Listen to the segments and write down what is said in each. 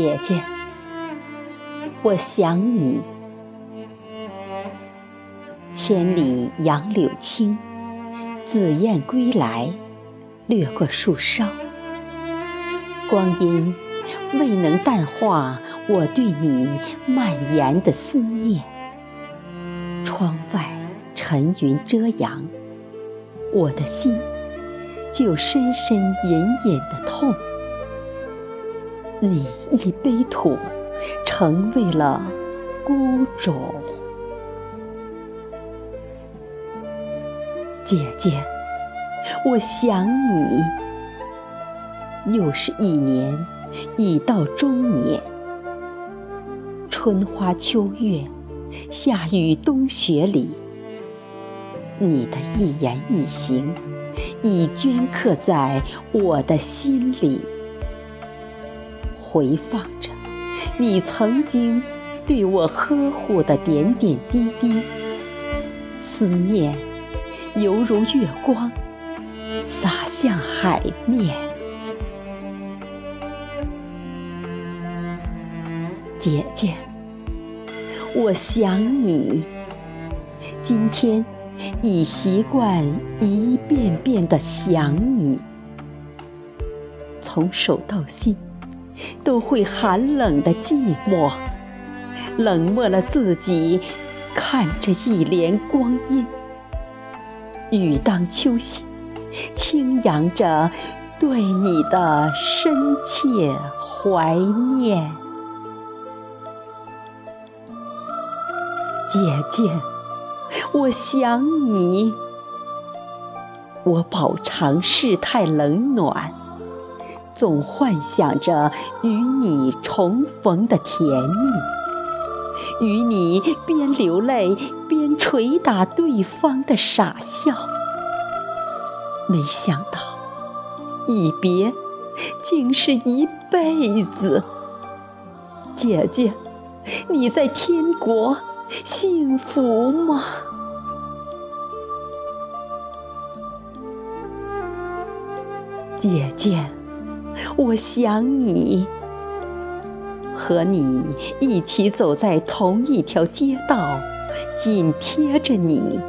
姐姐，我想你。千里杨柳青，紫燕归来，掠过树梢。光阴未能淡化我对你蔓延的思念。窗外沉云遮阳，我的心就深深隐隐的痛。你一杯土，成为了孤冢。姐姐，我想你。又是一年，已到中年。春花秋月，夏雨冬雪里，你的一言一行，已镌刻在我的心里。回放着你曾经对我呵护的点点滴滴，思念犹如月光洒向海面。姐姐，我想你。今天已习惯一遍遍的想你，从手到心。都会寒冷的寂寞，冷漠了自己，看着一帘光阴。雨当秋心，轻扬着对你的深切怀念。姐姐，我想你，我饱尝世态冷暖。总幻想着与你重逢的甜蜜，与你边流泪边捶打对方的傻笑。没想到，一别竟是一辈子。姐姐，你在天国幸福吗？姐姐。我想你，和你一起走在同一条街道，紧贴着你。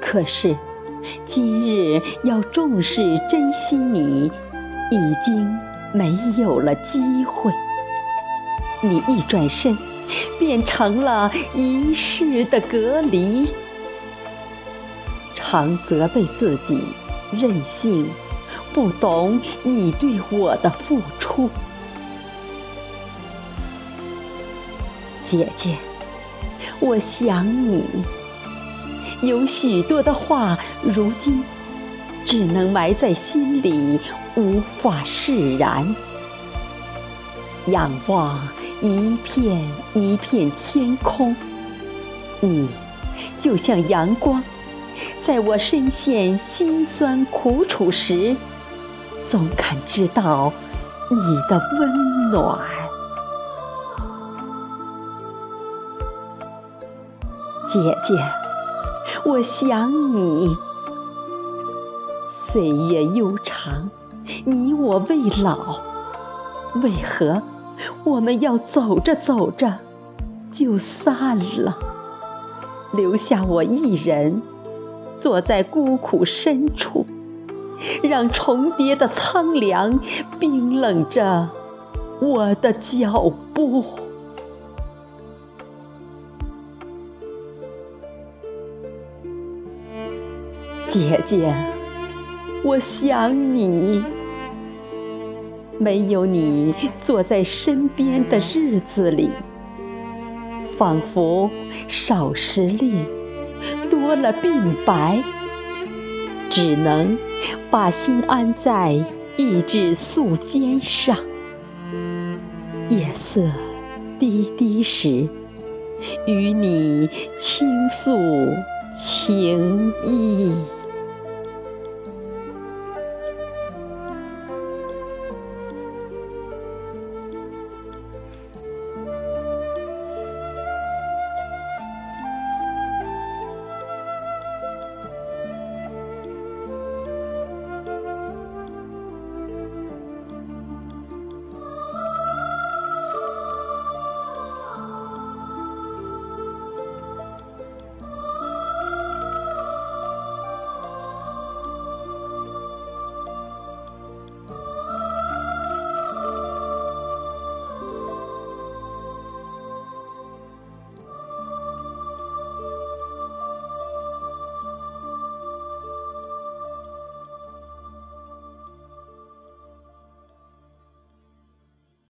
可是，今日要重视珍惜你，已经没有了机会。你一转身，变成了一世的隔离。常责备自己任性。不懂你对我的付出，姐姐，我想你。有许多的话，如今只能埋在心里，无法释然。仰望一片一片天空，你就像阳光，在我深陷辛酸苦楚时。总感知到你的温暖，姐姐，我想你。岁月悠长，你我未老，为何我们要走着走着就散了，留下我一人坐在孤苦深处？让重叠的苍凉冰冷着我的脚步，姐姐，我想你。没有你坐在身边的日子里，仿佛少时力，多了鬓白。只能把心安在一枝素笺上，夜色低低时，与你倾诉情意。